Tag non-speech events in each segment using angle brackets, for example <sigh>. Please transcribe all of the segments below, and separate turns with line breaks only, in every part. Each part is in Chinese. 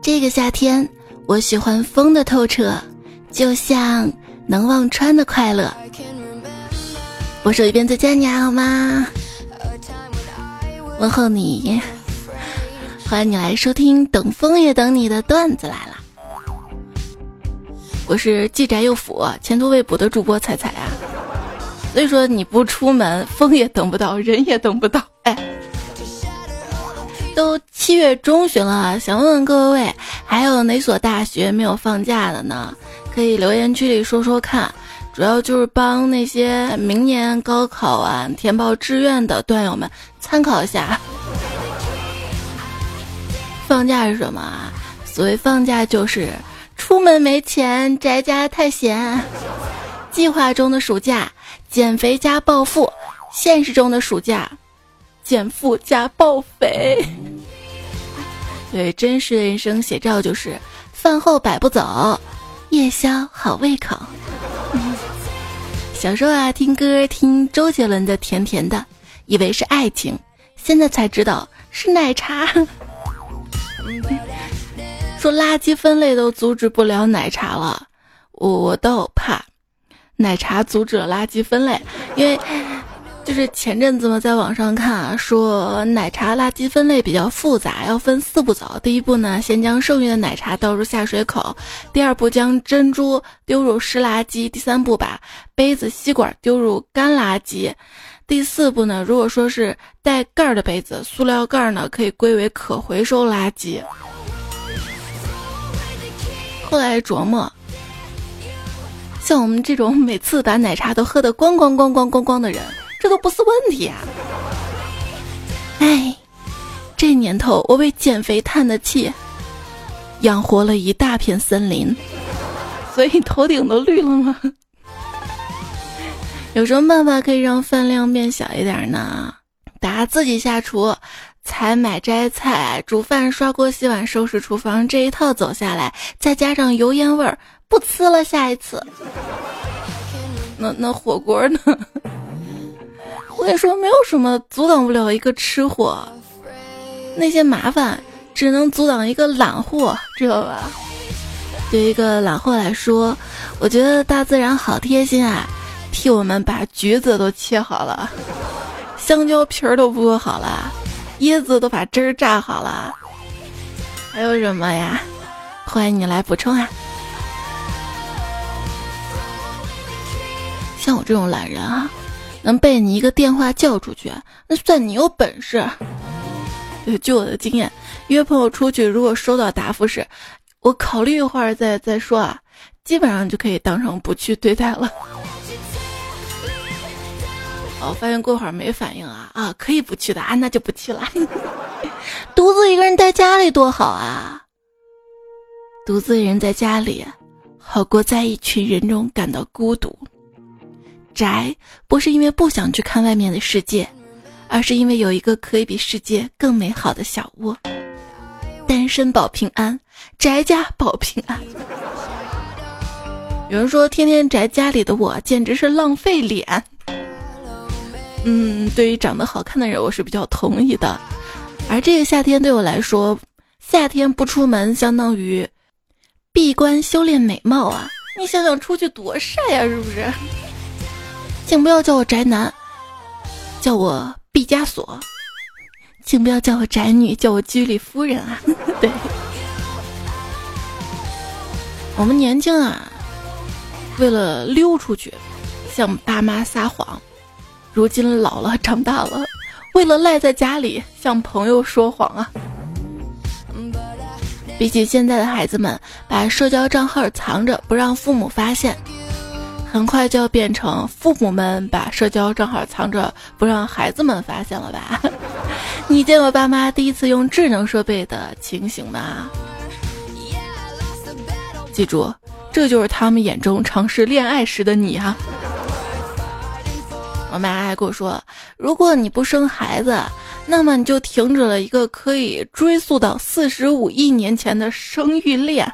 这个夏天，我喜欢风的透彻，就像能忘川的快乐。我手一边再见你好吗？问候你，欢迎你来收听《等风也等你》的段子来了。我是既宅又腐、前途未卜的主播彩彩啊。所以说你不出门，风也等不到，人也等不到。七月中旬了，想问问各位，还有哪所大学没有放假的呢？可以留言区里说说看。主要就是帮那些明年高考完填报志愿的段友们参考一下。放假是什么啊？所谓放假就是出门没钱，宅家太闲。计划中的暑假，减肥加暴富；现实中的暑假，减富加暴肥。对，真实的人生写照就是饭后百步走，夜宵好胃口。小时候啊，听歌听周杰伦的《甜甜的》，以为是爱情，现在才知道是奶茶。<laughs> 说垃圾分类都阻止不了奶茶了，我我倒怕奶茶阻止了垃圾分类，因为。就是前阵子嘛，在网上看啊，说奶茶垃圾分类比较复杂，要分四步走。第一步呢，先将剩余的奶茶倒入下水口；第二步，将珍珠丢入湿垃圾；第三步，把杯子、吸管丢入干垃圾；第四步呢，如果说是带盖儿的杯子、塑料盖儿呢，可以归为可回收垃圾。后来琢磨，像我们这种每次把奶茶都喝得咣咣咣咣咣咣的人。都不是问题啊！哎，这年头我为减肥叹的气，养活了一大片森林，所以头顶都绿了吗？<laughs> 有什么办法可以让饭量变小一点呢？大家自己下厨，采买摘菜、煮饭、刷锅洗碗、收拾厨房这一套走下来，再加上油烟味儿，不吃了。下一次，那那火锅呢？我跟你说，没有什么阻挡不了一个吃货，那些麻烦只能阻挡一个懒货，知道吧？对一个懒货来说，我觉得大自然好贴心啊，替我们把橘子都切好了，香蕉皮儿都剥好了，椰子都把汁儿榨好了，还有什么呀？欢迎你来补充啊！像我这种懒人啊。能被你一个电话叫出去，那算你有本事。据我的经验，约朋友出去，如果收到答复是“我考虑一会儿再再说啊”，基本上就可以当成不去对待了。哦，发现过会儿没反应啊啊，可以不去的啊，那就不去了。<laughs> 独自一个人在家里多好啊！独自一人在家里，好过在一群人中感到孤独。宅不是因为不想去看外面的世界，而是因为有一个可以比世界更美好的小窝。单身保平安，宅家保平安。有人说天天宅家里的我简直是浪费脸。嗯，对于长得好看的人，我是比较同意的。而这个夏天对我来说，夏天不出门相当于闭关修炼美貌啊！你想想出去多晒呀，是不是？请不要叫我宅男，叫我毕加索。请不要叫我宅女，叫我居里夫人啊！<laughs> 对，我们年轻啊，为了溜出去，向爸妈撒谎；如今老了，长大了，为了赖在家里，向朋友说谎啊。比起现在的孩子们，把社交账号藏着，不让父母发现。很快就要变成父母们把社交账号藏着不让孩子们发现了吧？<laughs> 你见过爸妈第一次用智能设备的情形吗？记住，这就是他们眼中尝试恋爱时的你啊！我妈还跟我说，如果你不生孩子，那么你就停止了一个可以追溯到四十五亿年前的生育链。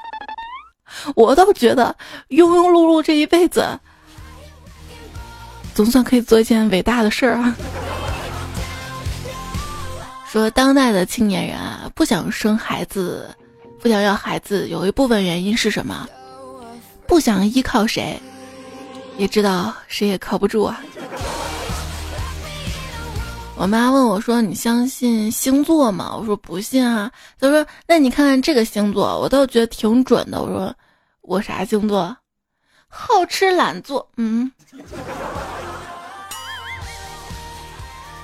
我倒觉得庸庸碌碌这一辈子，总算可以做一件伟大的事儿啊！说当代的青年人啊，不想生孩子，不想要孩子，有一部分原因是什么？不想依靠谁，也知道谁也靠不住啊。我妈问我说：“你相信星座吗？”我说：“不信啊。”她说：“那你看看这个星座，我倒觉得挺准的。”我说：“我啥星座？好吃懒做。”嗯。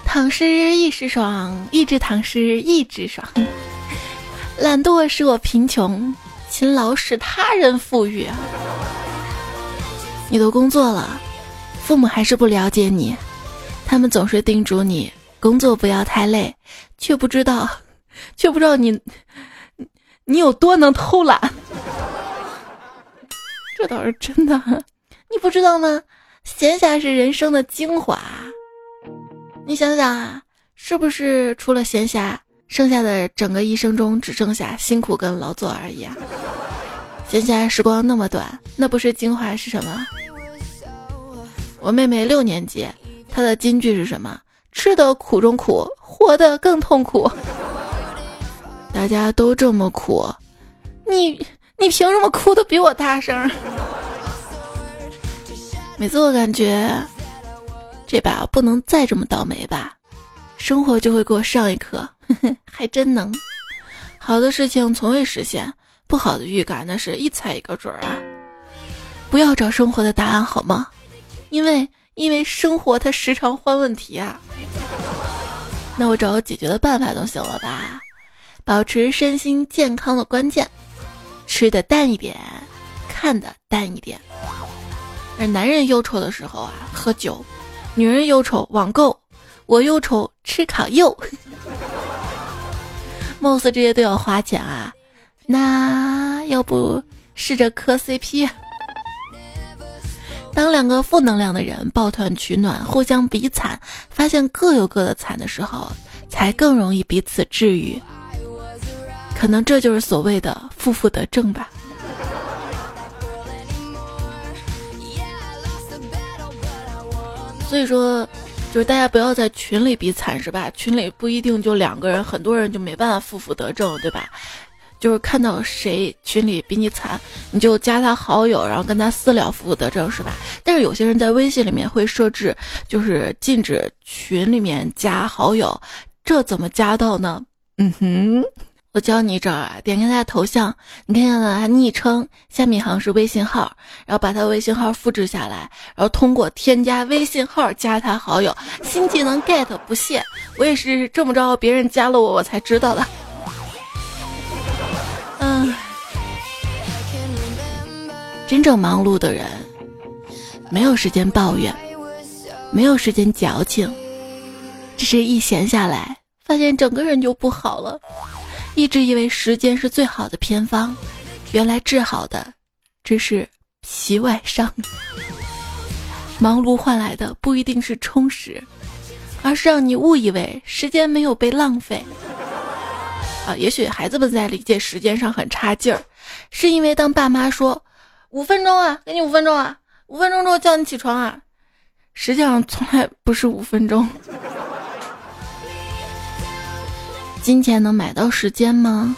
唐诗一时爽，一直唐诗一直爽。懒惰使我贫穷，勤劳使他人富裕！你都工作了，父母还是不了解你，他们总是叮嘱你工作不要太累，却不知道，却不知道你，你有多能偷懒。这倒是真的，你不知道吗？闲暇是人生的精华。你想想啊，是不是除了闲暇？剩下的整个一生中，只剩下辛苦跟劳作而已啊！闲暇时光那么短，那不是精华是什么？我妹妹六年级，她的金句是什么？吃的苦中苦，活的更痛苦。<laughs> 大家都这么苦，你你凭什么哭的比我大声？每次我感觉，这把不能再这么倒霉吧，生活就会给我上一课。<laughs> 还真能，好的事情从未实现，不好的预感那是一猜一个准儿啊！不要找生活的答案好吗？因为因为生活它时常换问题啊。那我找个解决的办法总行了吧？保持身心健康的关键，吃的淡一点，看的淡一点。而男人忧愁的时候啊，喝酒；女人忧愁网购，我忧愁吃烤肉。<laughs> 貌似这些都要花钱啊，那要不试着磕 CP？当两个负能量的人抱团取暖，互相比惨，发现各有各的惨的时候，才更容易彼此治愈。可能这就是所谓的负负得正吧。所以说。就是大家不要在群里比惨，是吧？群里不一定就两个人，很多人就没办法负负得正，对吧？就是看到谁群里比你惨，你就加他好友，然后跟他私聊负负得正，是吧？但是有些人在微信里面会设置，就是禁止群里面加好友，这怎么加到呢？嗯哼。我教你一招啊，点开他的头像，你看看他昵称下面好像是微信号，然后把他微信号复制下来，然后通过添加微信号加他好友。新技能 get 不谢，我也是这么着，别人加了我我才知道的。嗯，真正忙碌的人，没有时间抱怨，没有时间矫情，只是一闲下来，发现整个人就不好了。一直以为时间是最好的偏方，原来治好的只是皮外伤。忙碌换来的不一定是充实，而是让你误以为时间没有被浪费。啊，也许孩子们在理解时间上很差劲儿，是因为当爸妈说五分钟啊，给你五分钟啊，五分钟之后叫你起床啊，实际上从来不是五分钟。金钱能买到时间吗？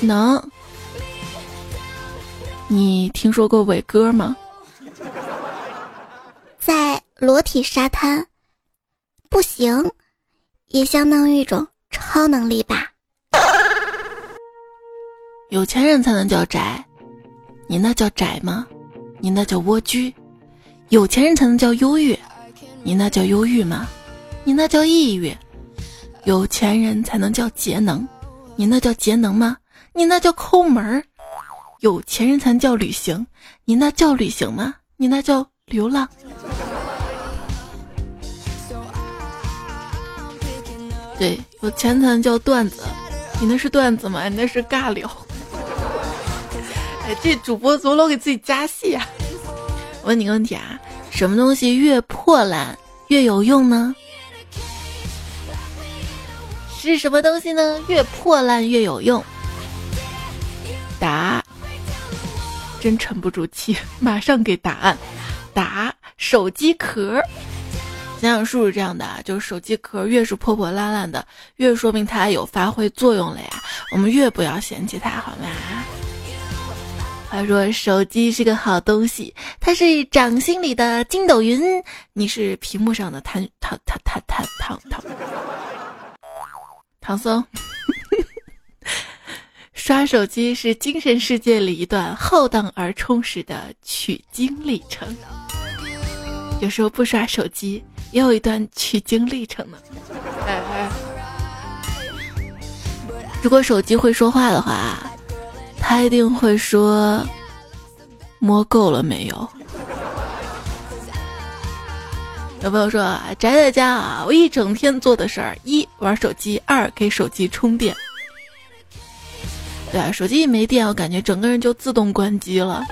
能。你听说过伟哥吗？
在裸体沙滩，不行，也相当于一种超能力吧。
有钱人才能叫宅，你那叫宅吗？你那叫蜗居。有钱人才能叫忧郁，你那叫忧郁吗？你那叫抑郁，有钱人才能叫节能，你那叫节能吗？你那叫抠门儿，有钱人才能叫旅行，你那叫旅行吗？你那叫流浪。对，有钱才能叫段子，你那是段子吗？你那是尬聊。哎，这主播怎么老给自己加戏啊？问你个问题啊，什么东西越破烂越有用呢？是什么东西呢？越破烂越有用。答，真沉不住气，马上给答案。答，手机壳。想想是不是这样的啊？就是手机壳越是破破烂烂的，越说明它有发挥作用了呀。我们越不要嫌弃它，好吗？话说手机是个好东西，它是掌心里的筋斗云，你是屏幕上的弹弹弹弹弹弹弹唐僧。刷手机是精神世界里一段浩荡而充实的取经历程。有时候不刷手机，也有一段取经历程呢。如果手机会说话的话，他一定会说：“摸够了没有？”有朋友说：“宅在家啊，我一整天做的事儿，一玩手机，二给手机充电。”对啊，手机一没电，我感觉整个人就自动关机了。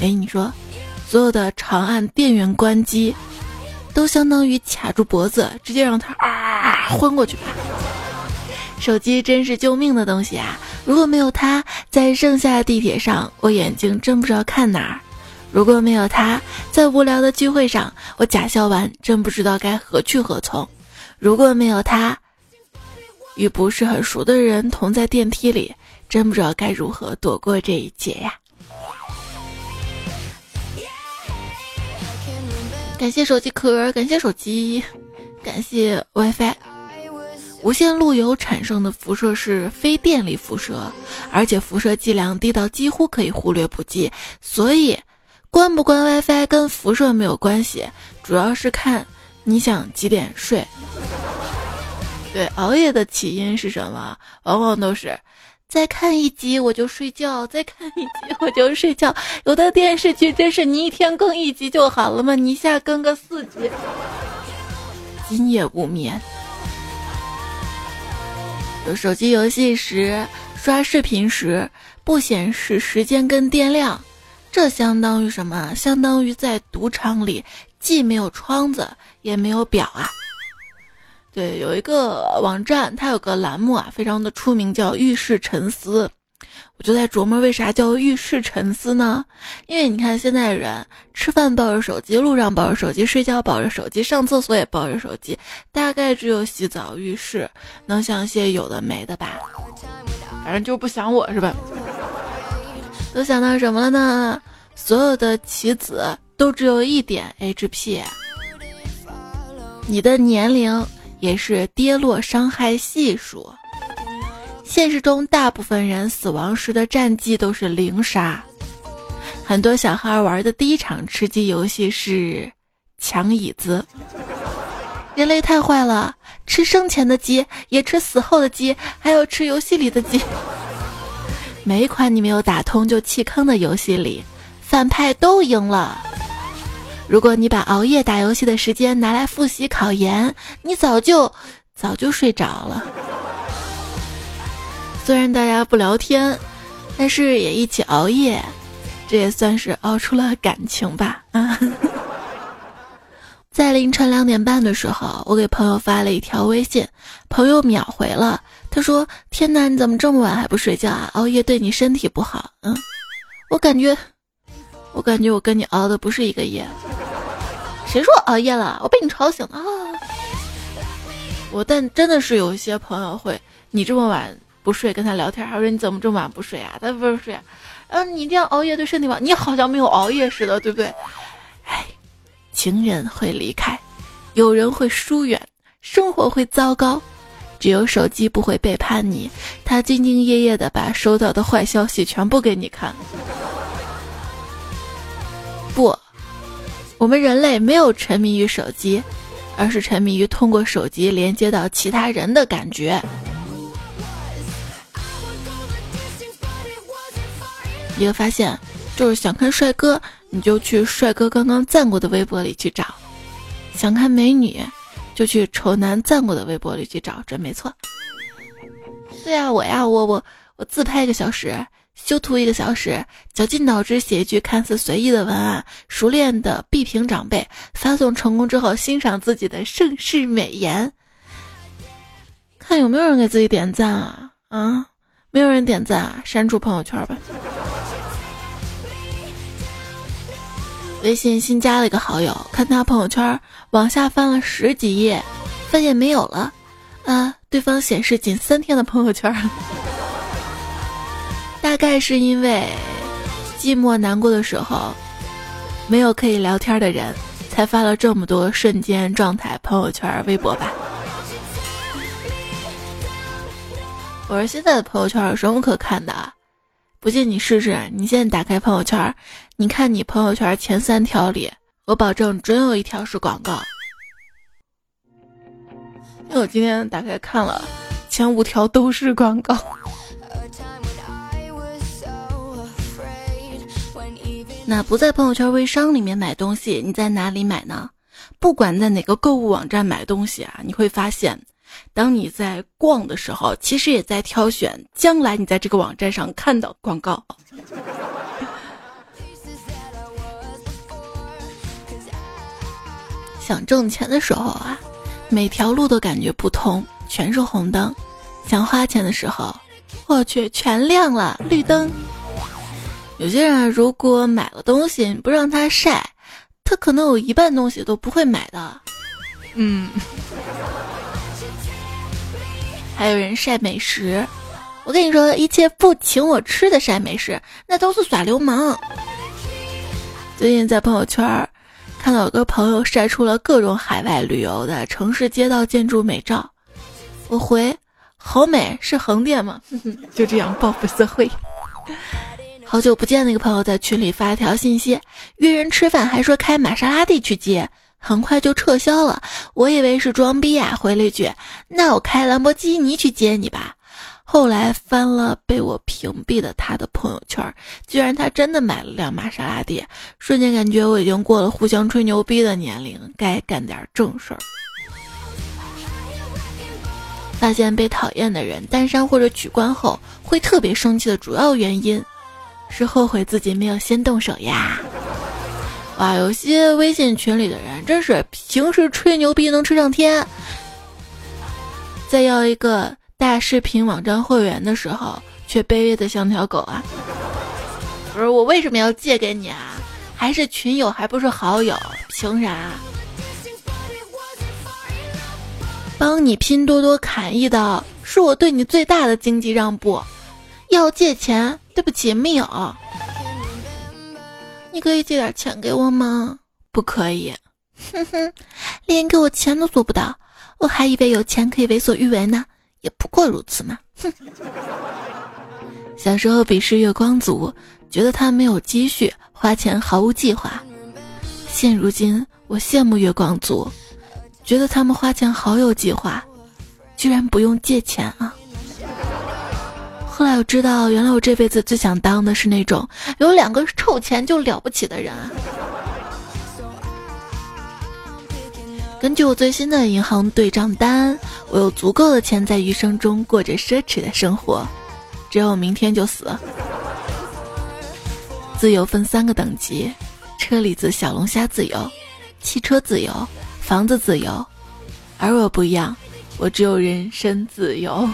哎，你说，所有的长按电源关机，都相当于卡住脖子，直接让他啊昏过去吧。手机真是救命的东西啊！如果没有它，在盛夏的地铁上，我眼睛真不知道看哪儿；如果没有他，在无聊的聚会上，我假笑完真不知道该何去何从；如果没有他，与不是很熟的人同在电梯里，真不知道该如何躲过这一劫呀！感谢手机壳，感谢手机，感谢 WiFi。无线路由产生的辐射是非电力辐射，而且辐射剂量低到几乎可以忽略不计，所以关不关 WiFi 跟辐射没有关系，主要是看你想几点睡。对，熬夜的起因是什么？往往都是再看一集我就睡觉，再看一集我就睡觉。有的电视剧真是你一天更一集就好了嘛，你一下更个四集，今夜无眠。有手机游戏时、刷视频时不显示时间跟电量，这相当于什么？相当于在赌场里既没有窗子也没有表啊。对，有一个网站，它有个栏目啊，非常的出名，叫“浴室沉思”。我就在琢磨，为啥叫“浴室沉思”呢？因为你看，现在人吃饭抱着手机，路上抱着手机，睡觉抱着手机，上厕所也抱着手机，大概只有洗澡、浴室能想些有的没的吧。反正就是不想我是吧？都想到什么了呢？所有的棋子都只有一点 HP，你的年龄。也是跌落伤害系数。现实中，大部分人死亡时的战绩都是零杀。很多小孩玩的第一场吃鸡游戏是抢椅子。人类太坏了，吃生前的鸡，也吃死后的鸡，还要吃游戏里的鸡。每一款你没有打通就弃坑的游戏里，反派都赢了。如果你把熬夜打游戏的时间拿来复习考研，你早就早就睡着了。虽然大家不聊天，但是也一起熬夜，这也算是熬出了感情吧。啊，<laughs> 在凌晨两点半的时候，我给朋友发了一条微信，朋友秒回了，他说：“天哪，你怎么这么晚还不睡觉啊？熬夜对你身体不好。”嗯，我感觉。我感觉我跟你熬的不是一个夜，谁说熬夜了？我被你吵醒了啊！我但真的是有一些朋友会，你这么晚不睡跟他聊天，他说你怎么这么晚不睡啊？他不是睡，嗯，你这样熬夜对身体不好，你好像没有熬夜似的，对不对？哎，情人会离开，有人会疏远，生活会糟糕，只有手机不会背叛你，他兢兢业业的把收到的坏消息全部给你看。不，我们人类没有沉迷于手机，而是沉迷于通过手机连接到其他人的感觉。一个发现就是想看帅哥，你就去帅哥刚刚赞过的微博里去找；想看美女，就去丑男赞过的微博里去找，这没错。对呀，我呀，我我我自拍一个小时。修图一个小时，绞尽脑汁写一句看似随意的文案，熟练的必评长辈，发送成功之后欣赏自己的盛世美颜，看有没有人给自己点赞啊？啊，没有人点赞啊，删除朋友圈吧。微信新加了一个好友，看他朋友圈，往下翻了十几页，发现没有了，啊，对方显示仅三天的朋友圈，<laughs> 大概是因为寂寞难过的时候，没有可以聊天的人，才发了这么多瞬间状态朋友圈、微博吧。我说现在的朋友圈有什么可看的？不信你试试，你现在打开朋友圈，你看你朋友圈前三条里，我保证准有一条是广告。因为我今天打开看了，前五条都是广告。<laughs> 那不在朋友圈微商里面买东西，你在哪里买呢？不管在哪个购物网站买东西啊，你会发现。当你在逛的时候，其实也在挑选将来你在这个网站上看到广告。想挣钱的时候啊，每条路都感觉不通，全是红灯；想花钱的时候，我去，全亮了，绿灯。有些人如果买了东西，不让他晒，他可能有一半东西都不会买的。嗯。还有人晒美食，我跟你说，一切不请我吃的晒美食，那都是耍流氓。最近在朋友圈看到有个朋友晒出了各种海外旅游的城市街道建筑美照，我回好美，是横店吗？<laughs> 就这样报复社会。好久不见，那个朋友在群里发了条信息，约人吃饭，还说开玛莎拉蒂去接。很快就撤销了，我以为是装逼啊，回了一句：“那我开兰博基尼去接你吧。”后来翻了被我屏蔽的他的朋友圈，居然他真的买了辆玛莎拉蒂，瞬间感觉我已经过了互相吹牛逼的年龄，该干点正事儿。发现被讨厌的人单删或者取关后会特别生气的主要原因，是后悔自己没有先动手呀。哇，有些微信群里的人真是平时吹牛逼能吹上天，再要一个大视频网站会员的时候，却卑微的像条狗啊！不是我为什么要借给你啊？还是群友，还不是好友，凭啥？帮你拼多多砍一刀，是我对你最大的经济让步。要借钱，对不起，没有。你可以借点钱给我吗？不可以，哼哼，连给我钱都做不到，我还以为有钱可以为所欲为呢，也不过如此嘛。哼。<laughs> 小时候鄙视月光族，觉得他没有积蓄，花钱毫无计划。现如今，我羡慕月光族，觉得他们花钱好有计划，居然不用借钱啊。后来我知道，原来我这辈子最想当的是那种有两个臭钱就了不起的人！根据我最新的银行对账单，我有足够的钱在余生中过着奢侈的生活，只有明天就死。自由分三个等级：车厘子小龙虾自由、汽车自由、房子自由，而我不一样，我只有人身自由。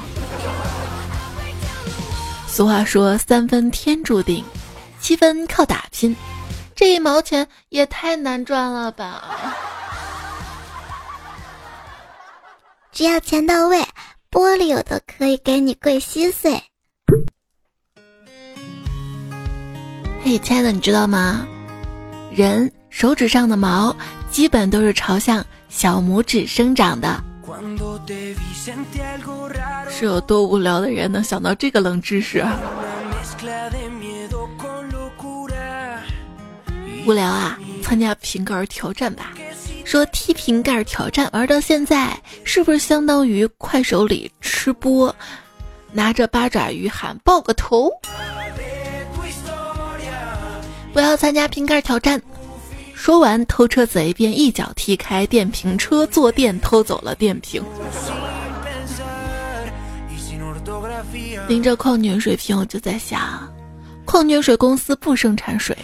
俗话说：“三分天注定，七分靠打拼。”这一毛钱也太难赚了吧！
只要钱到位，玻璃我都可以给你跪稀碎。
嘿，亲爱的，你知道吗？人手指上的毛基本都是朝向小拇指生长的。是有多无聊的人能想到这个冷知识？无聊啊！参加瓶盖挑战吧。说踢瓶盖挑战玩到现在，是不是相当于快手里吃播，拿着八爪鱼喊爆个头？我要参加瓶盖挑战。说完，偷车贼便一脚踢开电瓶车，坐垫偷走了电瓶。拎着矿泉水瓶，我就在想，矿泉水公司不生产水，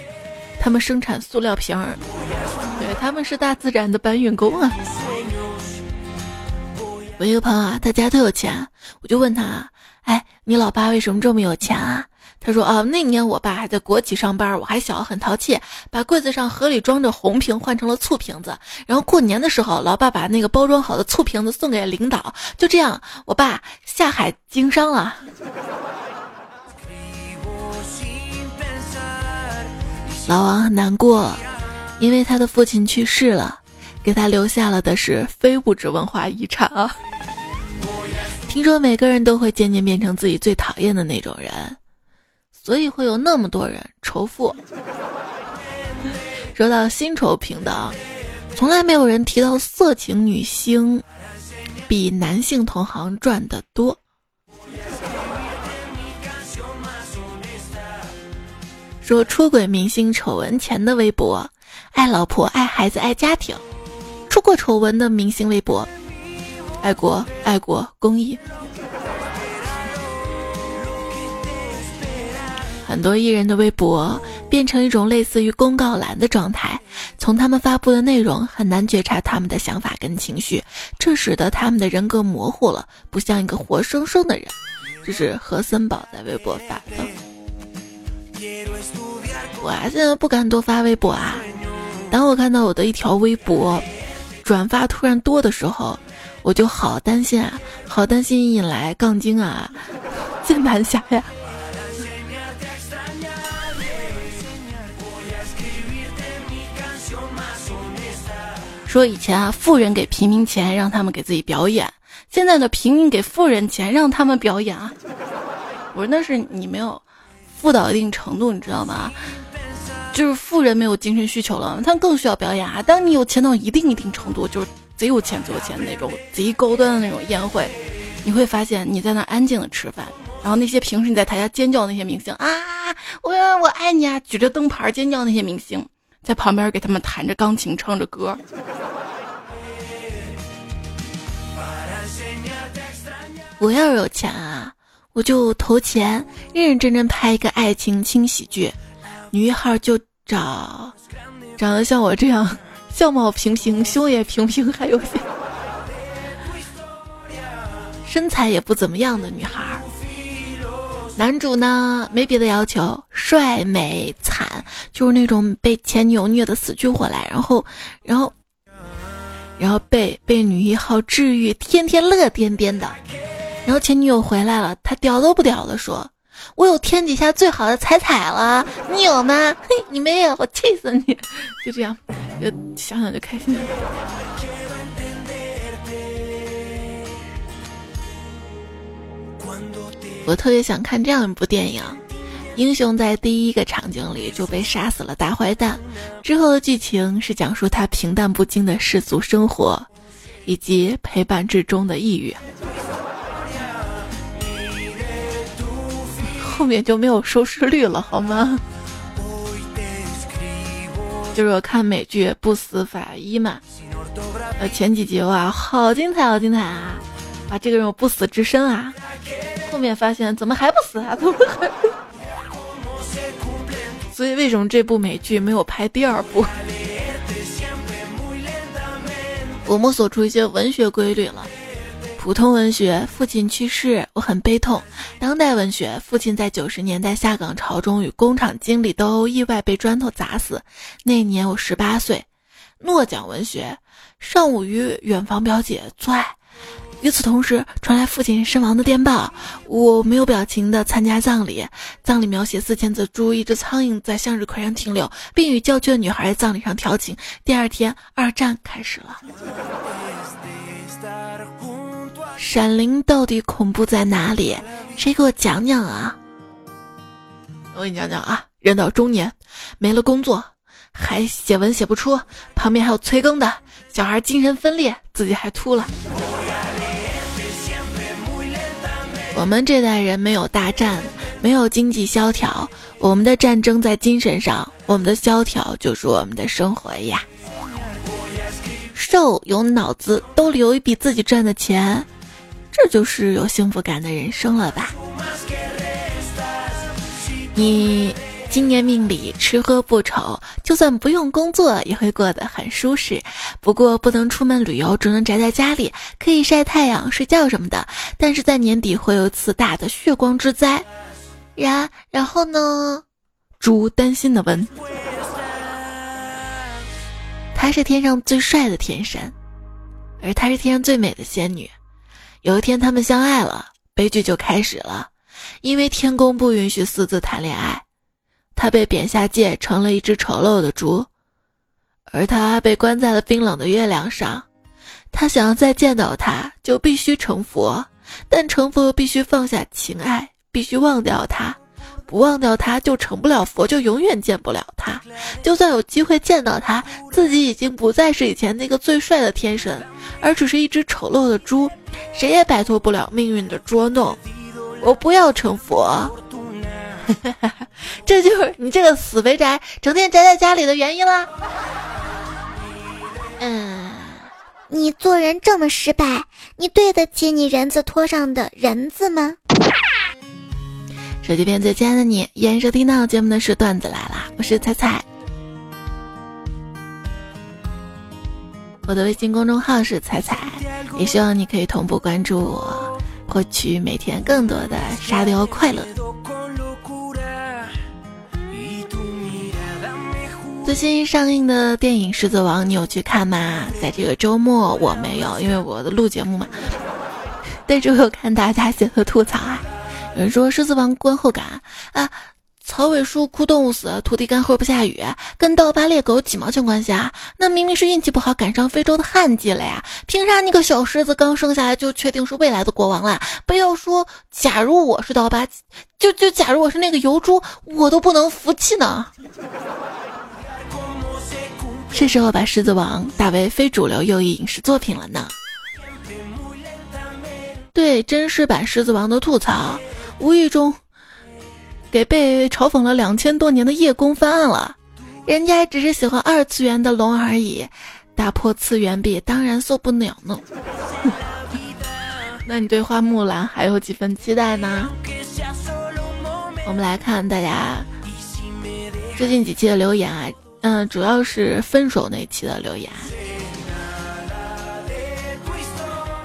他们生产塑料瓶儿，他们是大自然的搬运工啊。我一个朋友啊，他家特有钱，我就问他啊，哎，你老爸为什么这么有钱啊？他说啊，那年我爸还在国企上班，我还小，很淘气，把柜子上盒里装着红瓶换成了醋瓶子。然后过年的时候，老爸把那个包装好的醋瓶子送给领导。就这样，我爸下海经商了。老王很难过，因为他的父亲去世了，给他留下了的是非物质文化遗产啊。<laughs> 听说每个人都会渐渐变成自己最讨厌的那种人，所以会有那么多人仇富。说到薪酬平等，从来没有人提到色情女星比男性同行赚得多。说出轨明星丑闻前的微博，爱老婆爱孩子爱家庭；出过丑闻的明星微博。爱国爱国公益，很多艺人的微博变成一种类似于公告栏的状态，从他们发布的内容很难觉察他们的想法跟情绪，这使得他们的人格模糊了，不像一个活生生的人。这是何森宝在微博发的。我啊，现在不敢多发微博啊。当我看到我的一条微博转发突然多的时候。我就好担心啊，好担心引来杠精啊，键盘侠呀。说以前啊，富人给平民钱让他们给自己表演，现在的平民给富人钱让他们表演啊。我说那是你没有富到一定程度，你知道吗？就是富人没有精神需求了，他更需要表演啊。当你有钱到一定一定程度，就是。贼有钱，贼有钱那种贼高端的那种宴会，你会发现你在那安静的吃饭，然后那些平时你在台下尖叫那些明星啊，我我爱你啊，举着灯牌尖叫那些明星，在旁边给他们弹着钢琴唱着歌。我要是有钱啊，我就投钱认认真真拍一个爱情轻喜剧，女一号就找长得像我这样。相貌平平，胸也平平，还有些身材也不怎么样的女孩。男主呢，没别的要求，帅、美、惨，就是那种被前女友虐得死去活来，然后，然后，然后被被女一号治愈，天天乐颠颠的。然后前女友回来了，他屌都不屌的说。我有天底下最好的彩彩了，你有吗？嘿，你没有，我气死你！就这样，就想想就开心。我特别想看这样一部电影：英雄在第一个场景里就被杀死了大坏蛋，之后的剧情是讲述他平淡不惊的世俗生活，以及陪伴之中的抑郁。后面就没有收视率了，好吗？就是我看美剧《不死法医》嘛，呃，前几集哇，好精彩，好精彩啊！啊，这个人有不死之身啊！后面发现怎么还不死啊？怎么还？<laughs> 所以为什么这部美剧没有拍第二部？<laughs> 我摸索出一些文学规律了。普通文学，父亲去世，我很悲痛。当代文学，父亲在九十年代下岗潮中与工厂经理斗殴，意外被砖头砸死。那年我十八岁。诺奖文学，上午与远房表姐做爱，与此同时传来父亲身亡的电报。我没有表情的参加葬礼，葬礼描写四千字，猪一只苍蝇在向日葵上停留，并与郊区的女孩在葬礼上调情。第二天，二战开始了。闪灵到底恐怖在哪里？谁给我讲讲啊？我给你讲讲啊！人到中年，没了工作，还写文写不出，旁边还有催更的小孩，精神分裂，自己还秃了。我们这代人没有大战，没有经济萧条，我们的战争在精神上，我们的萧条就是我们的生活呀。瘦有脑子，兜里有一笔自己赚的钱。这就是有幸福感的人生了吧？你今年命里吃喝不愁，就算不用工作也会过得很舒适。不过不能出门旅游，只能宅在家里，可以晒太阳、睡觉什么的。但是在年底会有一次大的血光之灾，然然后呢？猪担心的问。他是天上最帅的天神，而她是天上最美的仙女。有一天，他们相爱了，悲剧就开始了，因为天宫不允许私自谈恋爱，他被贬下界，成了一只丑陋的猪，而他被关在了冰冷的月亮上。他想要再见到他，就必须成佛，但成佛必须放下情爱，必须忘掉他。不忘掉他，就成不了佛，就永远见不了他。就算有机会见到他，自己已经不再是以前那个最帅的天神，而只是一只丑陋的猪，谁也摆脱不了命运的捉弄。我不要成佛，<laughs> 这就是你这个死肥宅，整天宅在家里的原因啦。
嗯，你做人这么失败，你对得起你人字拖上的人字吗？
手机边最亲爱的你，依然收听到节目的是段子来啦，我是彩彩。我的微信公众号是彩彩，也希望你可以同步关注我，获取每天更多的沙雕快乐。最新上映的电影《狮子王》，你有去看吗？在这个周末我没有，因为我的录节目嘛。但是我有看大家写的吐槽啊。有人说《狮子王》观后感啊，草尾树哭动物死，土地干涸不下雨，跟刀疤猎狗几毛钱关系啊？那明明是运气不好赶上非洲的旱季了呀，凭啥你个小狮子刚生下来就确定是未来的国王了？不要说假如我是刀疤，就就假如我是那个油猪，我都不能服气呢。<laughs> 是时候把《狮子王》打为非主流右翼影视作品了呢。对真实版《狮子王》的吐槽。无意中，给被嘲讽了两千多年的叶公翻案了。人家只是喜欢二次元的龙而已，打破次元壁当然受不了呢。<laughs> 那你对花木兰还有几分期待呢？我们来看大家最近几期的留言啊，嗯，主要是分手那期的留言。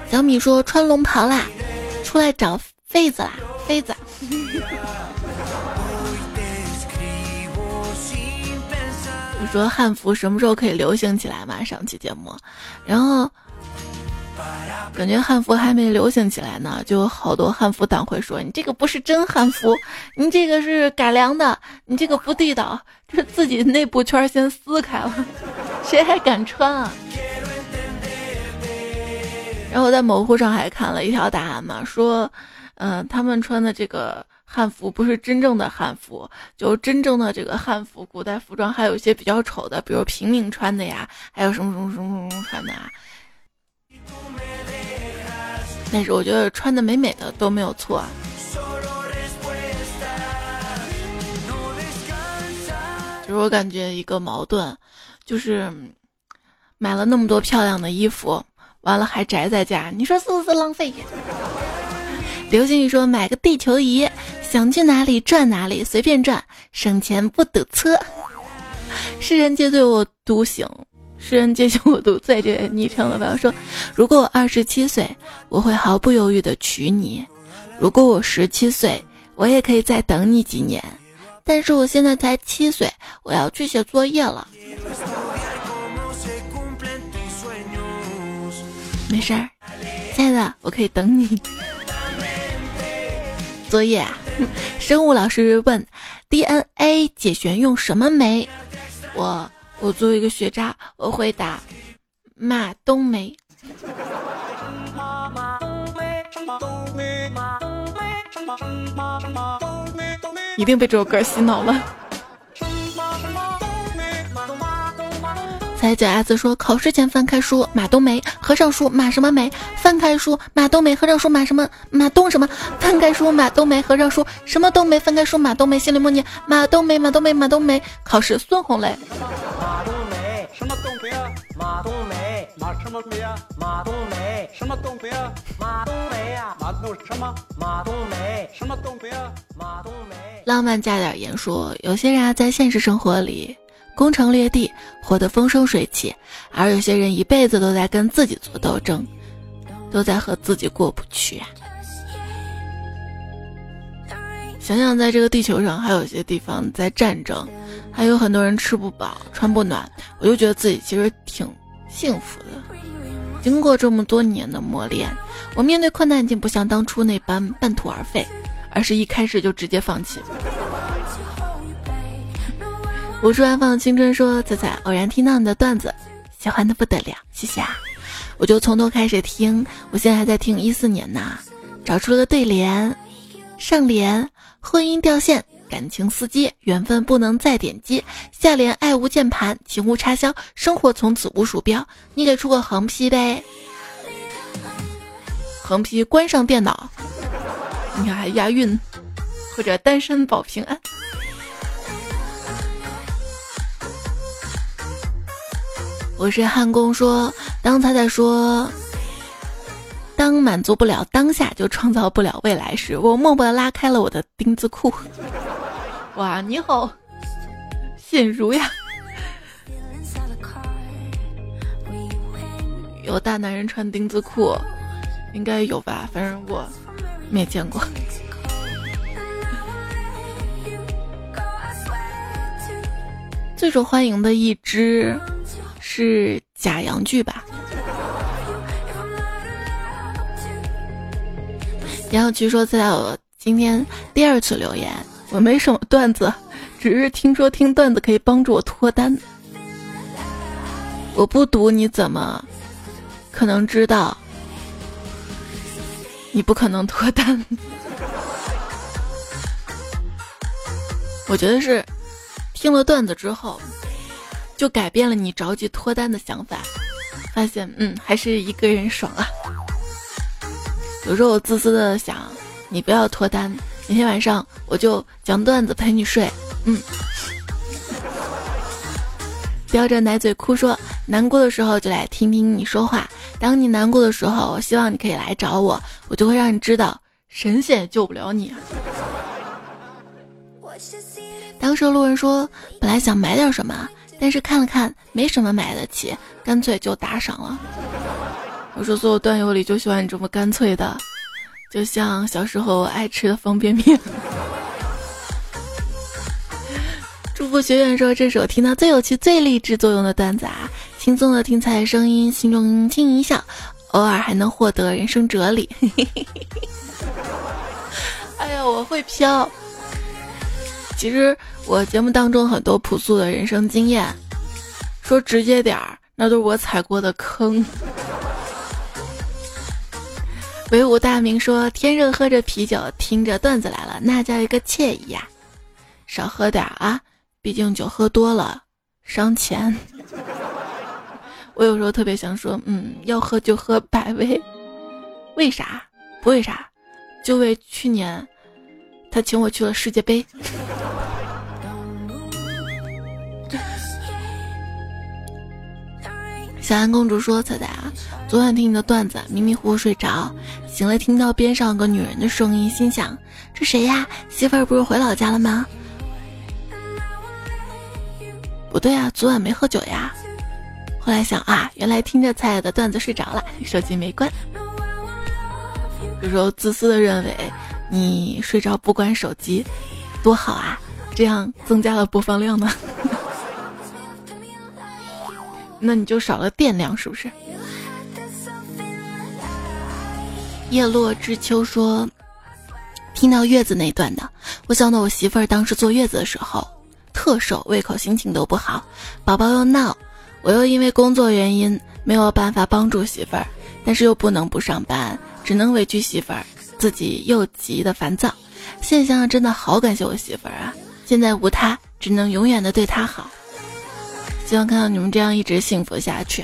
小米说穿龙袍啦，出来找痱子啦。妃子，你说汉服什么时候可以流行起来嘛？上期节目，然后感觉汉服还没流行起来呢，就好多汉服党会说你这个不是真汉服，你这个是改良的，你这个不地道，就是自己内部圈先撕开了，谁还敢穿啊？然后我在某乎上还看了一条答案嘛，说。嗯，他们穿的这个汉服不是真正的汉服，就真正的这个汉服，古代服装还有一些比较丑的，比如平民穿的呀，还有什么什么什么什么穿的啊。但是我觉得穿的美美的都没有错。啊。就是我感觉一个矛盾，就是买了那么多漂亮的衣服，完了还宅在家，你说是不是浪费？流星雨说：“买个地球仪，想去哪里转哪里，随便转，省钱不堵车。”世人皆醉我独醒，世人皆醒我独醉。这昵称的朋友说：“如果我二十七岁，我会毫不犹豫的娶你；如果我十七岁，我也可以再等你几年。但是我现在才七岁，我要去写作业了。没事儿，亲爱的，我可以等你。”作业，啊 <laughs> 生物老师问：DNA 解旋用什么酶？我我作为一个学渣，我回答马冬梅。一定被这首歌洗脑了。才九阿子说：“考试前翻开书，马冬梅；合上书，马什么梅？翻开书，马冬梅；合上书，马什么？马冬什么？翻开书，马冬梅；合上书，什么冬梅？翻开书，马冬梅。心里默念：马冬梅，马冬梅，马冬梅。考试，孙红雷。马冬梅，什么冬梅啊？马冬梅，马什么梅啊？马冬梅，什么冬梅啊？马冬梅呀，马冬什么？马冬梅，什么冬梅啊？马冬梅。浪漫加点盐说，有些人啊，在现实生活里。”攻城略地，活得风生水起，而有些人一辈子都在跟自己做斗争，都在和自己过不去啊。想想在这个地球上，还有些地方在战争，还有很多人吃不饱穿不暖，我就觉得自己其实挺幸福的。经过这么多年的磨练，我面对困难已经不像当初那般半途而废，而是一开始就直接放弃。无处安放青春说：“仔仔偶然听到你的段子，喜欢的不得了，谢谢啊！我就从头开始听，我现在还在听一四年呢，找出了个对联：上联婚姻掉线，感情司机，缘分不能再点击；下联爱无键盘，情无插销，生活从此无鼠标。你给出个横批呗？横批关上电脑，你看还押韵，或者单身保平安。”我是汉宫说，当彩彩说，当满足不了当下，就创造不了未来时，我默默的拉开了我的丁字裤。<laughs> 哇，你好，现如呀！有大男人穿丁字裤，应该有吧？反正我没见过。最受欢迎的一只。是假洋剧吧？然后据说：“在我今天第二次留言，我没什么段子，只是听说听段子可以帮助我脱单。我不读你怎么可能知道？你不可能脱单。<laughs> 我觉得是听了段子之后。”就改变了你着急脱单的想法，发现嗯还是一个人爽啊。有时候我自私的想，你不要脱单，每天晚上我就讲段子陪你睡。嗯。叼着奶嘴哭说，难过的时候就来听听你说话。当你难过的时候，我希望你可以来找我，我就会让你知道神仙也救不了你。当时路人说，本来想买点什么。但是看了看，没什么买得起，干脆就打赏了。我说，所有段友里就喜欢你这么干脆的，就像小时候爱吃的方便面。祝福学院说，这是我听到最有趣、最励志作用的段子啊！轻松的听彩声音，心中轻一笑，偶尔还能获得人生哲理。<laughs> 哎呀，我会飘。其实我节目当中很多朴素的人生经验，说直接点儿，那都是我踩过的坑。<laughs> 唯武大明说：“天热喝着啤酒，听着段子来了，那叫一个惬意呀！少喝点啊，毕竟酒喝多了伤钱。<laughs> ”我有时候特别想说，嗯，要喝就喝百威，为啥？不为啥，就为去年他请我去了世界杯。小安公主说：“彩彩啊，昨晚听你的段子，迷迷糊糊睡着，醒了听到边上有个女人的声音，心想这谁呀？媳妇儿不是回老家了吗？不对啊，昨晚没喝酒呀。后来想啊，原来听着彩彩的段子睡着了，手机没关。有时候自私的认为你睡着不关手机，多好啊，这样增加了播放量呢。<laughs> ”那你就少了电量，是不是？叶落知秋说：“听到月子那段的，我想到我媳妇儿当时坐月子的时候，特瘦，胃口，心情都不好，宝宝又闹，我又因为工作原因没有办法帮助媳妇儿，但是又不能不上班，只能委屈媳妇儿，自己又急得烦躁。现在想想，真的好感谢我媳妇儿啊！现在无她，只能永远的对她好。”希望看到你们这样一直幸福下去，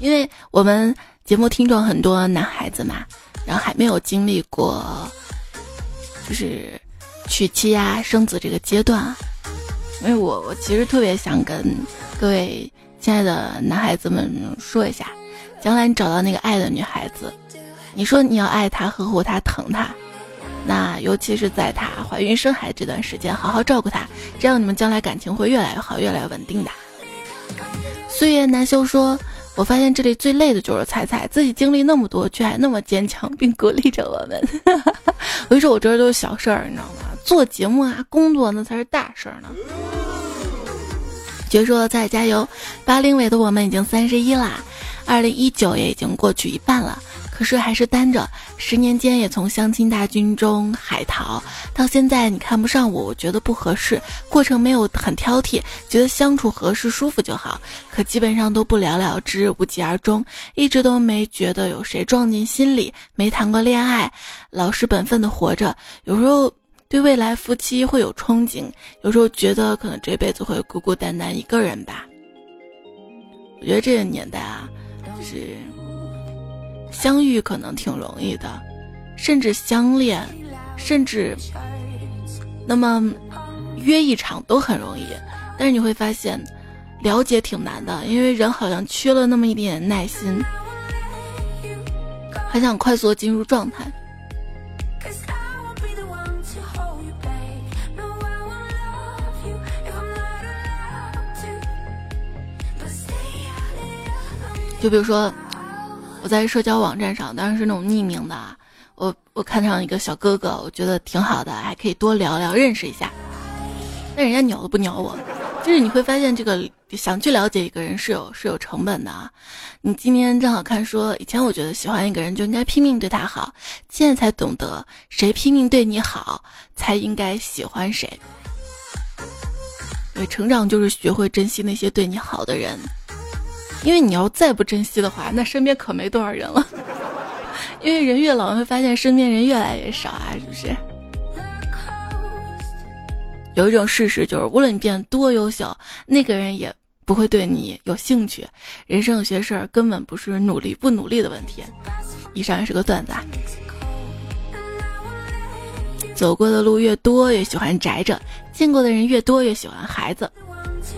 因为我们节目听众很多男孩子嘛，然后还没有经历过，就是娶妻呀、生子这个阶段。因为我我其实特别想跟各位亲爱的男孩子们说一下，将来你找到那个爱的女孩子，你说你要爱她、呵护她、疼她。那尤其是在她怀孕生孩子这段时间，好好照顾她，这样你们将来感情会越来越好，越来越稳定的。岁月难修说，我发现这里最累的就是彩彩，自己经历那么多，却还那么坚强，并鼓励着我们。<laughs> 我说我这都是小事儿，你知道吗？做节目啊，工作那才是大事儿呢。据说在加油，八零尾的我们已经三十一啦，二零一九也已经过去一半了。可是还是单着，十年间也从相亲大军中海淘，到现在你看不上我，我觉得不合适，过程没有很挑剔，觉得相处合适舒服就好，可基本上都不了了之，无疾而终，一直都没觉得有谁撞进心里，没谈过恋爱，老实本分的活着，有时候对未来夫妻会有憧憬，有时候觉得可能这辈子会孤孤单单一个人吧。我觉得这个年代啊，就是。相遇可能挺容易的，甚至相恋，甚至那么约一场都很容易。但是你会发现，了解挺难的，因为人好像缺了那么一点点耐心，很想快速进入状态。就比如说。我在社交网站上，当然是那种匿名的。我我看上一个小哥哥，我觉得挺好的，还可以多聊聊，认识一下。但人家鸟都不鸟我，就是你会发现，这个想去了解一个人是有是有成本的啊。你今天正好看说，以前我觉得喜欢一个人就应该拼命对他好，现在才懂得，谁拼命对你好，才应该喜欢谁。对，成长就是学会珍惜那些对你好的人。因为你要再不珍惜的话，那身边可没多少人了。<laughs> 因为人越老，会发现身边人越来越少啊，是不是？有一种事实就是，无论你变多优秀，那个人也不会对你有兴趣。人生有些事儿根本不是努力不努力的问题。以上也是个段子。啊走过的路越多，越喜欢宅着；见过的人越多，越喜欢孩子。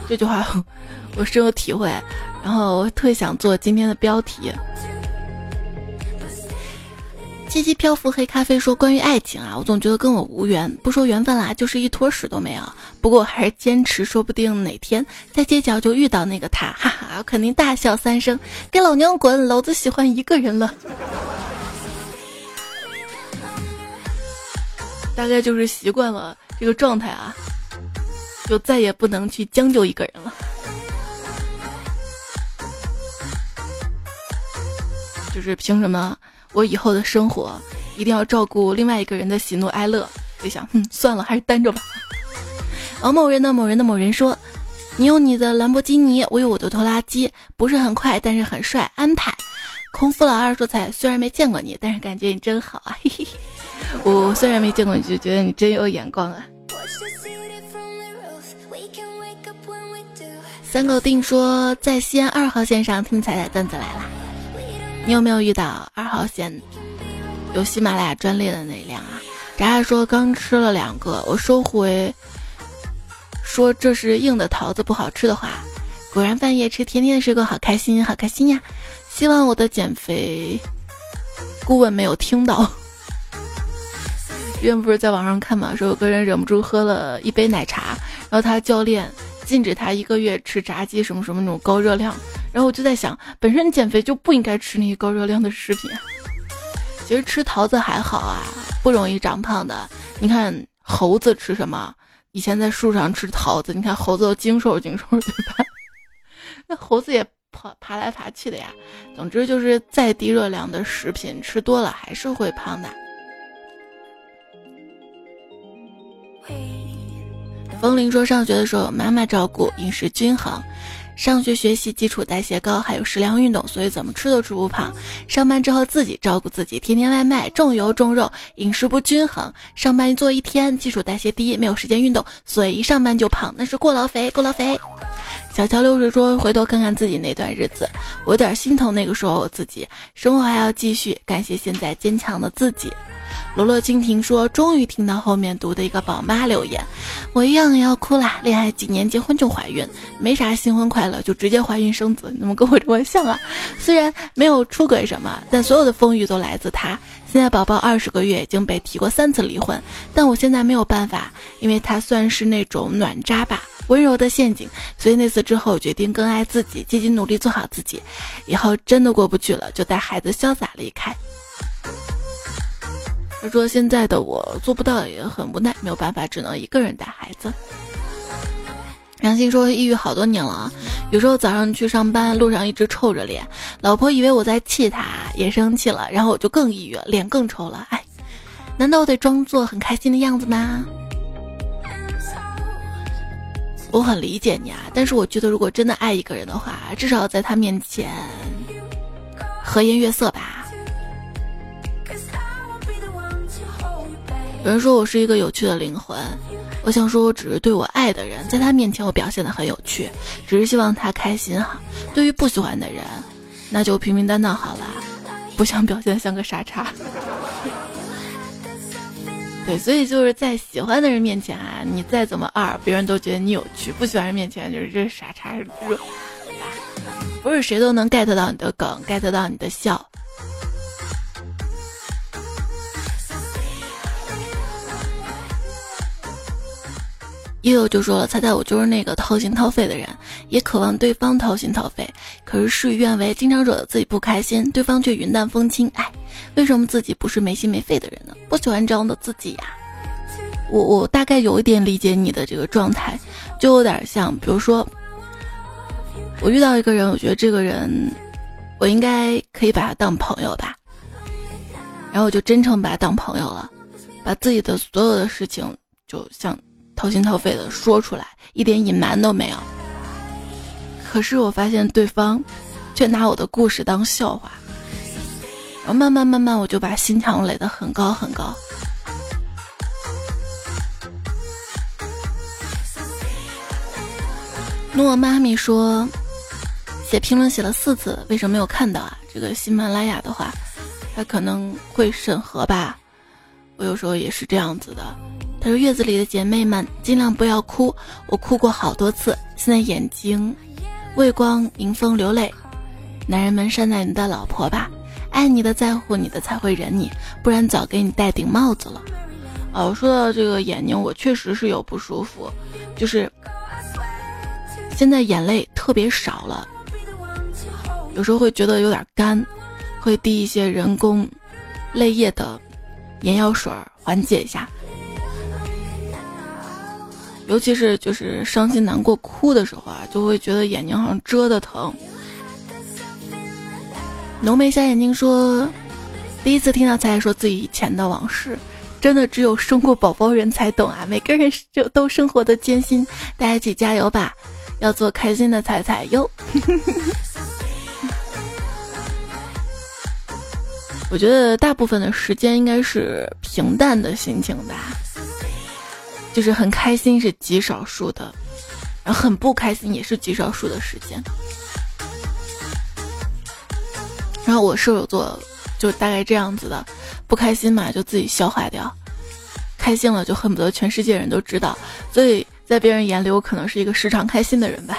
这句话 <laughs> 我深有体会。然后我特想做今天的标题。七七漂浮黑咖啡说：“关于爱情啊，我总觉得跟我无缘。不说缘分啦，就是一坨屎都没有。不过我还是坚持，说不定哪天在街角就遇到那个他，哈哈，肯定大笑三声，给老娘滚！老子喜欢一个人了。大概就是习惯了这个状态啊，就再也不能去将就一个人了。”就是凭什么我以后的生活一定要照顾另外一个人的喜怒哀乐？就想，哼，算了，还是单着吧。而某人的某人的某人说：“你有你的兰博基尼，我有我的拖拉机，不是很快，但是很帅。”安排。空腹老二说：“才虽然没见过你，但是感觉你真好啊。”嘿嘿，我虽然没见过你，就觉得你真有眼光啊。三狗定说：“在西安二号线上听彩彩段子来了。”你有没有遇到二号线有喜马拉雅专列的那一辆啊？渣渣说刚吃了两个，我收回说这是硬的桃子不好吃的话，果然半夜吃甜甜的水果好开心，好开心呀！希望我的减肥顾问没有听到。之前不是在网上看嘛，说有个人忍不住喝了一杯奶茶，然后他教练禁止他一个月吃炸鸡什么什么那种高热量。然后我就在想，本身减肥就不应该吃那些高热量的食品。其实吃桃子还好啊，不容易长胖的。你看猴子吃什么？以前在树上吃桃子，你看猴子都精瘦精瘦，对吧？那猴子也爬爬来爬去的呀。总之就是再低热量的食品吃多了还是会胖的。风铃说，上学的时候有妈妈照顾，饮食均衡。上学学习基础代谢高，还有适量运动，所以怎么吃都吃不胖。上班之后自己照顾自己，天天外卖，重油重肉，饮食不均衡。上班一坐一天，基础代谢低，没有时间运动，所以一上班就胖，那是过劳肥，过劳肥。小乔流水说：“回头看看自己那段日子，我有点心疼那个时候我自己。生活还要继续，感谢现在坚强的自己。”罗罗蜻蜓说：“终于听到后面读的一个宝妈留言，我一样也要哭啦！恋爱几年，结婚就怀孕，没啥新婚快乐，就直接怀孕生子，怎么跟我这么像啊？虽然没有出轨什么，但所有的风雨都来自他。现在宝宝二十个月，已经被提过三次离婚，但我现在没有办法，因为他算是那种暖渣吧。温柔的陷阱。所以那次之后，决定更爱自己，积极努力做好自己。以后真的过不去了，就带孩子潇洒离开。他说：“现在的我做不到，也很无奈，没有办法，只能一个人带孩子。”杨欣说：“抑郁好多年了，有时候早上去上班路上一直臭着脸，老婆以为我在气她，也生气了，然后我就更抑郁了，脸更臭了。哎，难道我得装作很开心的样子吗？”我很理解你啊，但是我觉得如果真的爱一个人的话，至少在他面前和颜悦色吧。有人说我是一个有趣的灵魂，我想说，我只是对我爱的人，在他面前我表现的很有趣，只是希望他开心哈。对于不喜欢的人，那就平平淡淡好了，不想表现像个傻叉。对，所以就是在喜欢的人面前啊，你再怎么二，别人都觉得你有趣；不喜欢人面前，就是这傻叉是，不是谁都能 get 到你的梗，get 到你的笑。也有就说了，猜猜我就是那个掏心掏肺的人，也渴望对方掏心掏肺，可是事与愿违，经常惹得自己不开心，对方却云淡风轻。哎，为什么自己不是没心没肺的人呢？不喜欢这样的自己呀。我我大概有一点理解你的这个状态，就有点像，比如说，我遇到一个人，我觉得这个人，我应该可以把他当朋友吧，然后我就真诚把他当朋友了，把自己的所有的事情，就像。掏心掏肺的说出来，一点隐瞒都没有。可是我发现对方，却拿我的故事当笑话，然后慢慢慢慢，我就把心墙垒得很高很高。诺妈咪说，写评论写了四次，为什么没有看到啊？这个喜马拉雅的话，它可能会审核吧。我有时候也是这样子的。他说：“月子里的姐妹们，尽量不要哭。我哭过好多次，现在眼睛畏光迎风流泪。男人们善待你的老婆吧，爱你的在乎你的才会忍你，不然早给你戴顶帽子了。”哦，说到这个眼睛，我确实是有不舒服，就是现在眼泪特别少了，有时候会觉得有点干，会滴一些人工泪液的眼药水缓解一下。尤其是就是伤心难过哭的时候啊，就会觉得眼睛好像遮的疼。浓眉小眼睛说，第一次听到彩彩说自己以前的往事，真的只有生过宝宝人才懂啊！每个人就都生活的艰辛，大家一起加油吧！要做开心的彩彩哟。<laughs> 我觉得大部分的时间应该是平淡的心情吧。就是很开心是极少数的，然后很不开心也是极少数的时间。然后我射手座就大概这样子的，不开心嘛就自己消化掉，开心了就恨不得全世界人都知道。所以在别人眼里，我可能是一个时常开心的人吧。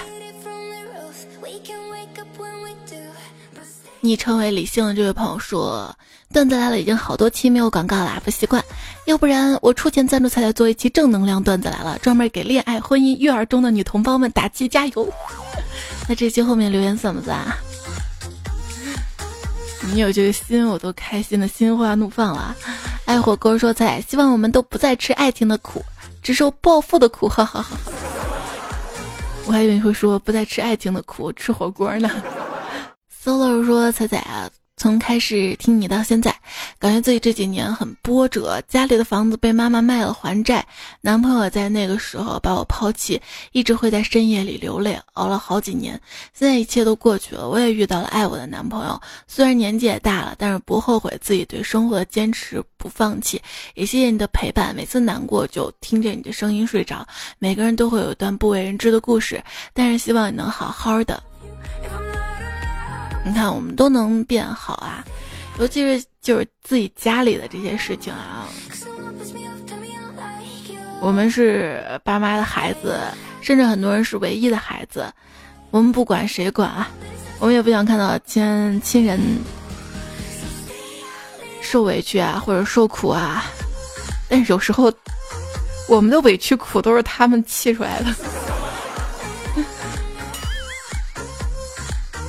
昵称为理性的这位朋友说。段子来了，已经好多期没有广告了，不习惯。要不然我出钱赞助彩彩做一期正能量段子来了，专门给恋爱、婚姻、育儿中的女同胞们打气加油。<laughs> 那这期后面留言怎么赞？你有这个心，我都开心的心花怒放了。爱火锅说菜，希望我们都不再吃爱情的苦，只受暴富的苦。哈哈哈。我还以为你会说不再吃爱情的苦，吃火锅呢。Solo 说彩彩啊。从开始听你到现在，感觉自己这几年很波折。家里的房子被妈妈卖了还债，男朋友在那个时候把我抛弃，一直会在深夜里流泪，熬了好几年。现在一切都过去了，我也遇到了爱我的男朋友。虽然年纪也大了，但是不后悔自己对生活的坚持不放弃。也谢谢你的陪伴，每次难过就听着你的声音睡着。每个人都会有一段不为人知的故事，但是希望你能好好的。你看，我们都能变好啊，尤其是就是自己家里的这些事情啊。我们是爸妈的孩子，甚至很多人是唯一的孩子，我们不管谁管啊，我们也不想看到亲亲人受委屈啊，或者受苦啊。但是有时候，我们的委屈苦都是他们气出来的。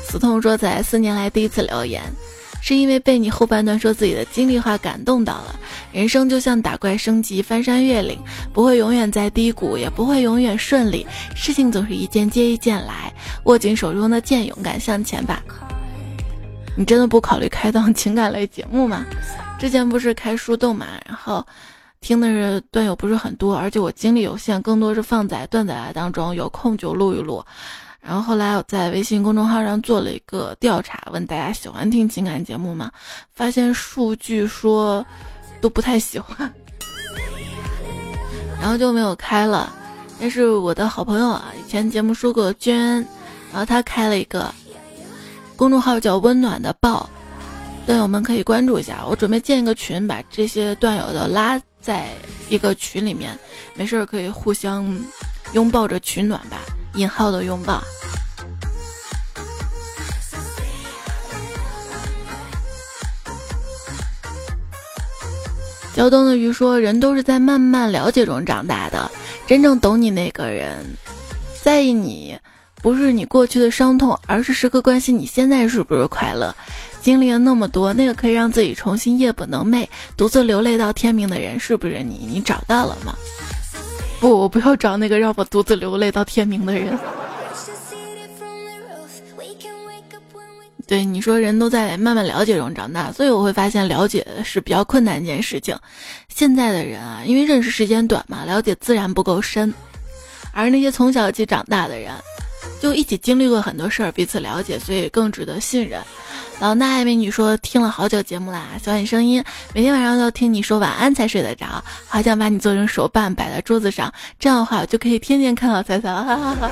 死痛说在四年来第一次留言，是因为被你后半段说自己的经历话感动到了。人生就像打怪升级、翻山越岭，不会永远在低谷，也不会永远顺利，事情总是一件接一件来。握紧手中的剑，勇敢向前吧。你真的不考虑开档情感类节目吗？之前不是开树洞嘛，然后听的是段友不是很多，而且我精力有限，更多是放在段子当中，有空就录一录。然后后来我在微信公众号上做了一个调查，问大家喜欢听情感节目吗？发现数据说都不太喜欢，然后就没有开了。但是我的好朋友啊，以前节目说过娟，然后他开了一个公众号叫“温暖的抱”，段友们可以关注一下。我准备建一个群，把这些段友的拉在一个群里面，没事儿可以互相拥抱着取暖吧。引号的拥抱。胶东的鱼说：“人都是在慢慢了解中长大的，真正懂你那个人，在意你，不是你过去的伤痛，而是时刻关心你现在是不是快乐。经历了那么多，那个可以让自己重新夜不能寐，独自流泪到天明的人，是不是你？你找到了吗？”不，我不要找那个让我独自流泪到天明的人。对你说，人都在慢慢了解中长大，所以我会发现了解是比较困难一件事情。现在的人啊，因为认识时间短嘛，了解自然不够深，而那些从小一起长大的人，就一起经历过很多事儿，彼此了解，所以更值得信任。老衲爱美女说听了好久节目啦，喜欢你声音，每天晚上都要听你说晚安才睡得着，好想把你做成手办摆在桌子上，这样的话我就可以天天看到彩彩了，哈哈哈。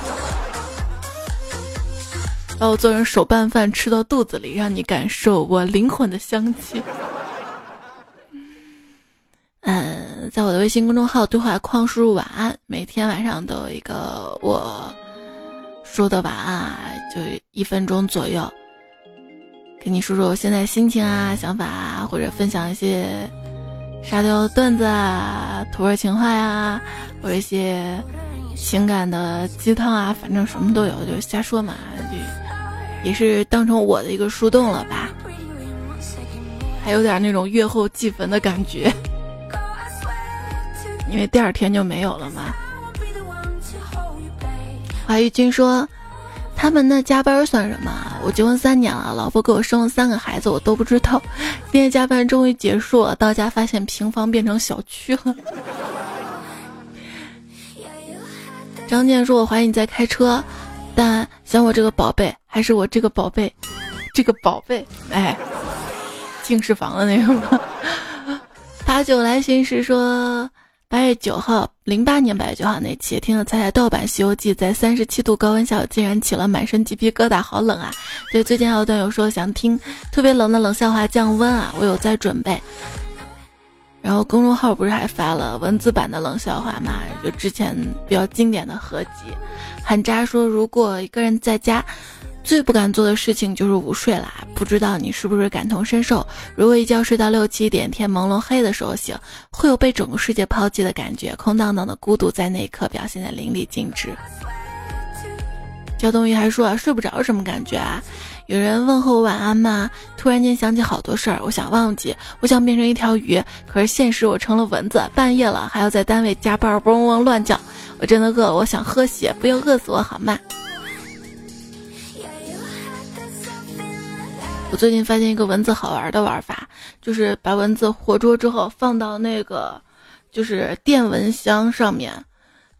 把我做成手拌饭吃到肚子里，让你感受我灵魂的香气。嗯，在我的微信公众号对话框输入晚安，每天晚上都有一个我说的晚安，就一分钟左右。跟你说说我现在心情啊、想法啊，或者分享一些沙雕段子啊、土味情话呀，或者一些情感的鸡汤啊，反正什么都有，就瞎说嘛，就也是当成我的一个树洞了吧，还有点那种月后祭坟的感觉，<laughs> 因为第二天就没有了嘛。华玉君说。他们那加班算什么？我结婚三年了，老婆给我生了三个孩子，我都不知道。今天加班终于结束了，到家发现平房变成小区了。<laughs> 张健说：“我怀疑你在开车，但想我这个宝贝，还是我这个宝贝，这个宝贝，哎，净室房的那个吗？” <laughs> 八九来寻时说。八月九号，零八年八月九号那期听了猜猜盗版《西游记》，在三十七度高温下，竟然起了满身鸡皮疙瘩，好冷啊！对，最近还有段友说想听特别冷的冷笑话降温啊，我有在准备。然后公众号不是还发了文字版的冷笑话嘛？就之前比较经典的合集。韩渣说，如果一个人在家。最不敢做的事情就是午睡啦，不知道你是不是感同身受？如果一觉睡到六七点，天朦胧黑的时候醒，会有被整个世界抛弃的感觉，空荡荡的孤独在那一刻表现得淋漓尽致。焦东鱼还说啊，睡不着什么感觉啊？有人问候晚安吗？突然间想起好多事儿，我想忘记，我想变成一条鱼，可是现实我成了蚊子，半夜了还要在单位加班，嗡嗡乱叫，我真的饿，我想喝血，不要饿死我好吗？我最近发现一个蚊子好玩的玩法，就是把蚊子活捉之后放到那个就是电蚊香上面，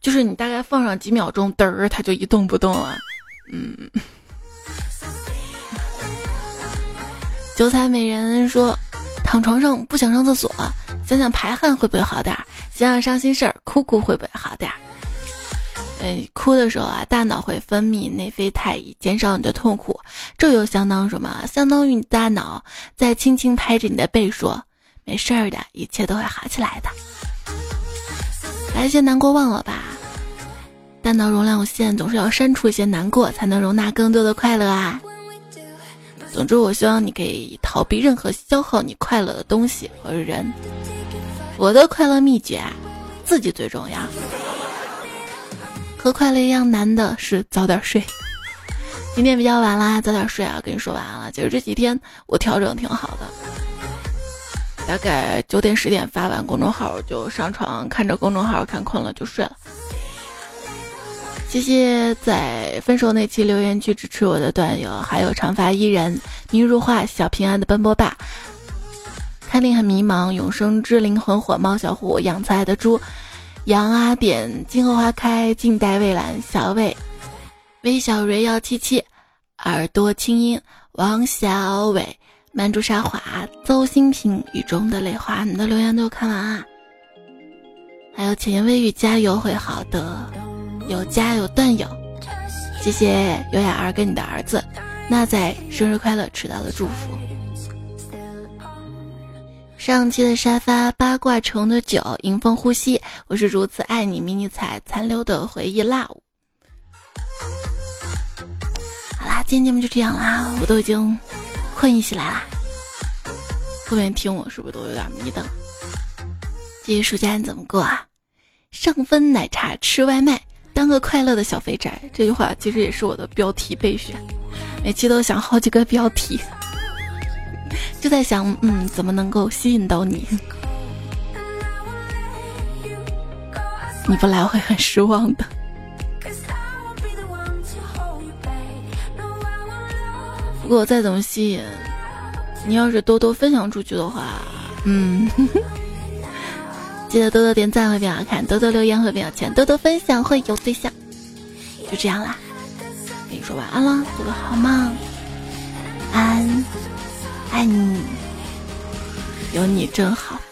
就是你大概放上几秒钟，嘚儿它就一动不动了。嗯。九彩美人说，躺床上不想上厕所，想想排汗会不会好点儿？想想伤心事儿，哭哭会不会好点儿？哎，哭的时候啊，大脑会分泌内啡肽，以减少你的痛苦。这又相当什么？相当于你大脑在轻轻拍着你的背，说：“没事儿的，一切都会好起来的。”把一些难过忘了吧。大脑容量有限，总是要删除一些难过，才能容纳更多的快乐啊。总之，我希望你可以逃避任何消耗你快乐的东西和人。我的快乐秘诀啊，自己最重要。和快乐一样难的是早点睡。今天比较晚啦，早点睡啊！跟你说晚安了。其实这几天我调整挺好的，大概九点十点发完公众号就上床看着公众号看困了就睡了。谢谢在分手那期留言区支持我的段友，还有长发伊人、明如画、小平安的奔波爸、看令很迷茫、永生之灵魂火猫小虎、养菜的猪、杨阿点、金荷花开、静待蔚蓝、小伟、微小蕊幺七七、耳朵清音、王小伟、曼珠沙华、邹新平、雨中的泪花，你的留言都看完啊！还有浅言微语，加油会好的。有家有段友，谢谢优雅儿跟你的儿子，那在生日快乐迟到的祝福。上期的沙发八卦城的酒迎风呼吸，我是如此爱你迷你彩残留的回忆，love。好啦，今天节目就这样啦，我都已经困意起来啦。后面听我是不是都有点迷瞪？这暑假你怎么过啊？上分奶茶吃外卖。当个快乐的小肥宅，这句话其实也是我的标题备选，每期都想好几个标题，就在想，嗯，怎么能够吸引到你？你不来会很失望的。不过我再怎么吸引，你要是多多分享出去的话，嗯。记得多多点赞会变好看，多多留言会变有钱，多多分享会有对象。就这样啦，跟你说晚安了，做个好梦，安，爱你，有你真好。